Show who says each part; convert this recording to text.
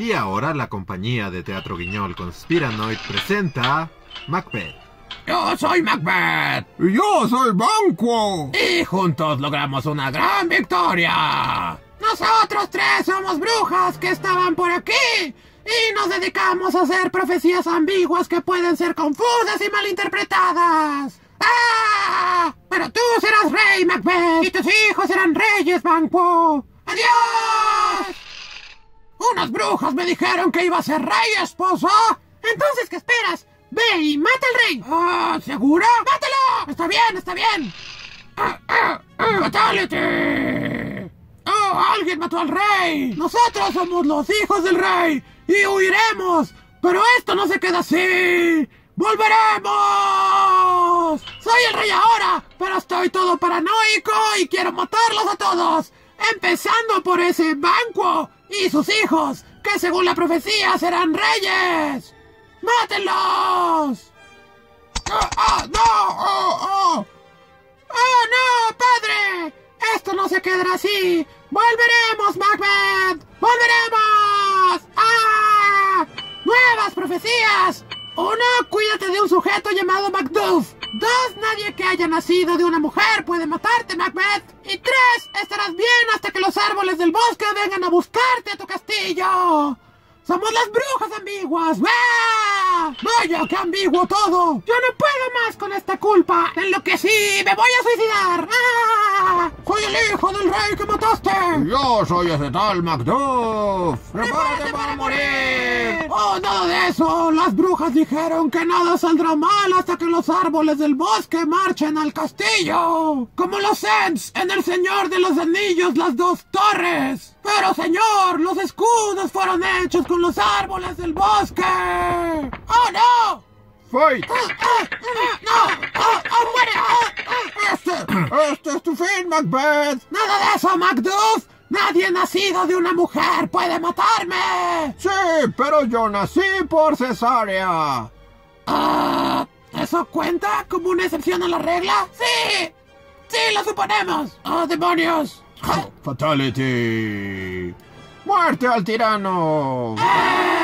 Speaker 1: Y ahora la compañía de teatro guiñol Conspiranoid presenta Macbeth.
Speaker 2: Yo soy Macbeth.
Speaker 3: Y yo soy Banquo.
Speaker 2: Y juntos logramos una gran victoria. Nosotros tres somos brujas que estaban por aquí. Y nos dedicamos a hacer profecías ambiguas que pueden ser confusas y malinterpretadas. ¡Ah! Pero tú serás rey, Macbeth. Y tus hijos serán reyes, Banquo. ¡Adiós! Unas brujas me dijeron que iba a ser rey, esposa. Entonces, ¿qué esperas? Ve y mata al rey. Ah, ¿segura? ¡Mátalo! Está bien, está bien. Ah, ah, ah. ¡Oh, alguien mató al rey! Nosotros somos los hijos del rey y huiremos. Pero esto no se queda así. ¡Volveremos! Soy el rey ahora, pero estoy todo paranoico y quiero matarlos a todos. Empezando por ese Banquo y sus hijos, que según la profecía serán reyes. ¡Mátenlos! ¡Ah, ah, no! ¡Oh, oh! ¡Oh, no, padre! Esto no se quedará así. ¡Volveremos, Macbeth! ¡Volveremos! ¡Ah! ¡Nuevas profecías! Uno, cuídate de un sujeto llamado Macduff. Dos, nadie que haya nacido de una mujer puede matarte, Macbeth. Estarás bien hasta que los árboles del bosque vengan a buscarte a tu castillo. Somos las brujas ambiguas. ¡Ah! Vaya, qué ambiguo todo. Yo no puedo más con esta culpa. En lo que sí, me voy a suicidar. ¡Ah! Soy el hijo del rey que mataste.
Speaker 3: Yo soy ese tal Macduff.
Speaker 2: ¡Prepárate para morir! ¡Oh, nada de eso! Las brujas dijeron que nada saldrá mal hasta que los árboles del bosque marchen al castillo. Como los Ents en El Señor de los Anillos, las dos torres. Pero, señor, los escudos fueron hechos con los árboles del bosque. ¡Oh, no!
Speaker 3: Fight.
Speaker 2: ¡Ah, ah, ¡No! ¡Oh, oh, muere!
Speaker 3: Este, este es tu fin, Macbeth.
Speaker 2: ¡Nada de eso, Macduff! ¡Nadie nacido de una mujer puede matarme!
Speaker 3: Sí, pero yo nací por cesárea.
Speaker 2: Ah, ¿Eso cuenta como una excepción a la regla? ¡Sí! ¡Sí, lo suponemos! ¡Oh, demonios!
Speaker 3: Fatality. Muerte al tirano.
Speaker 2: ¡Ah!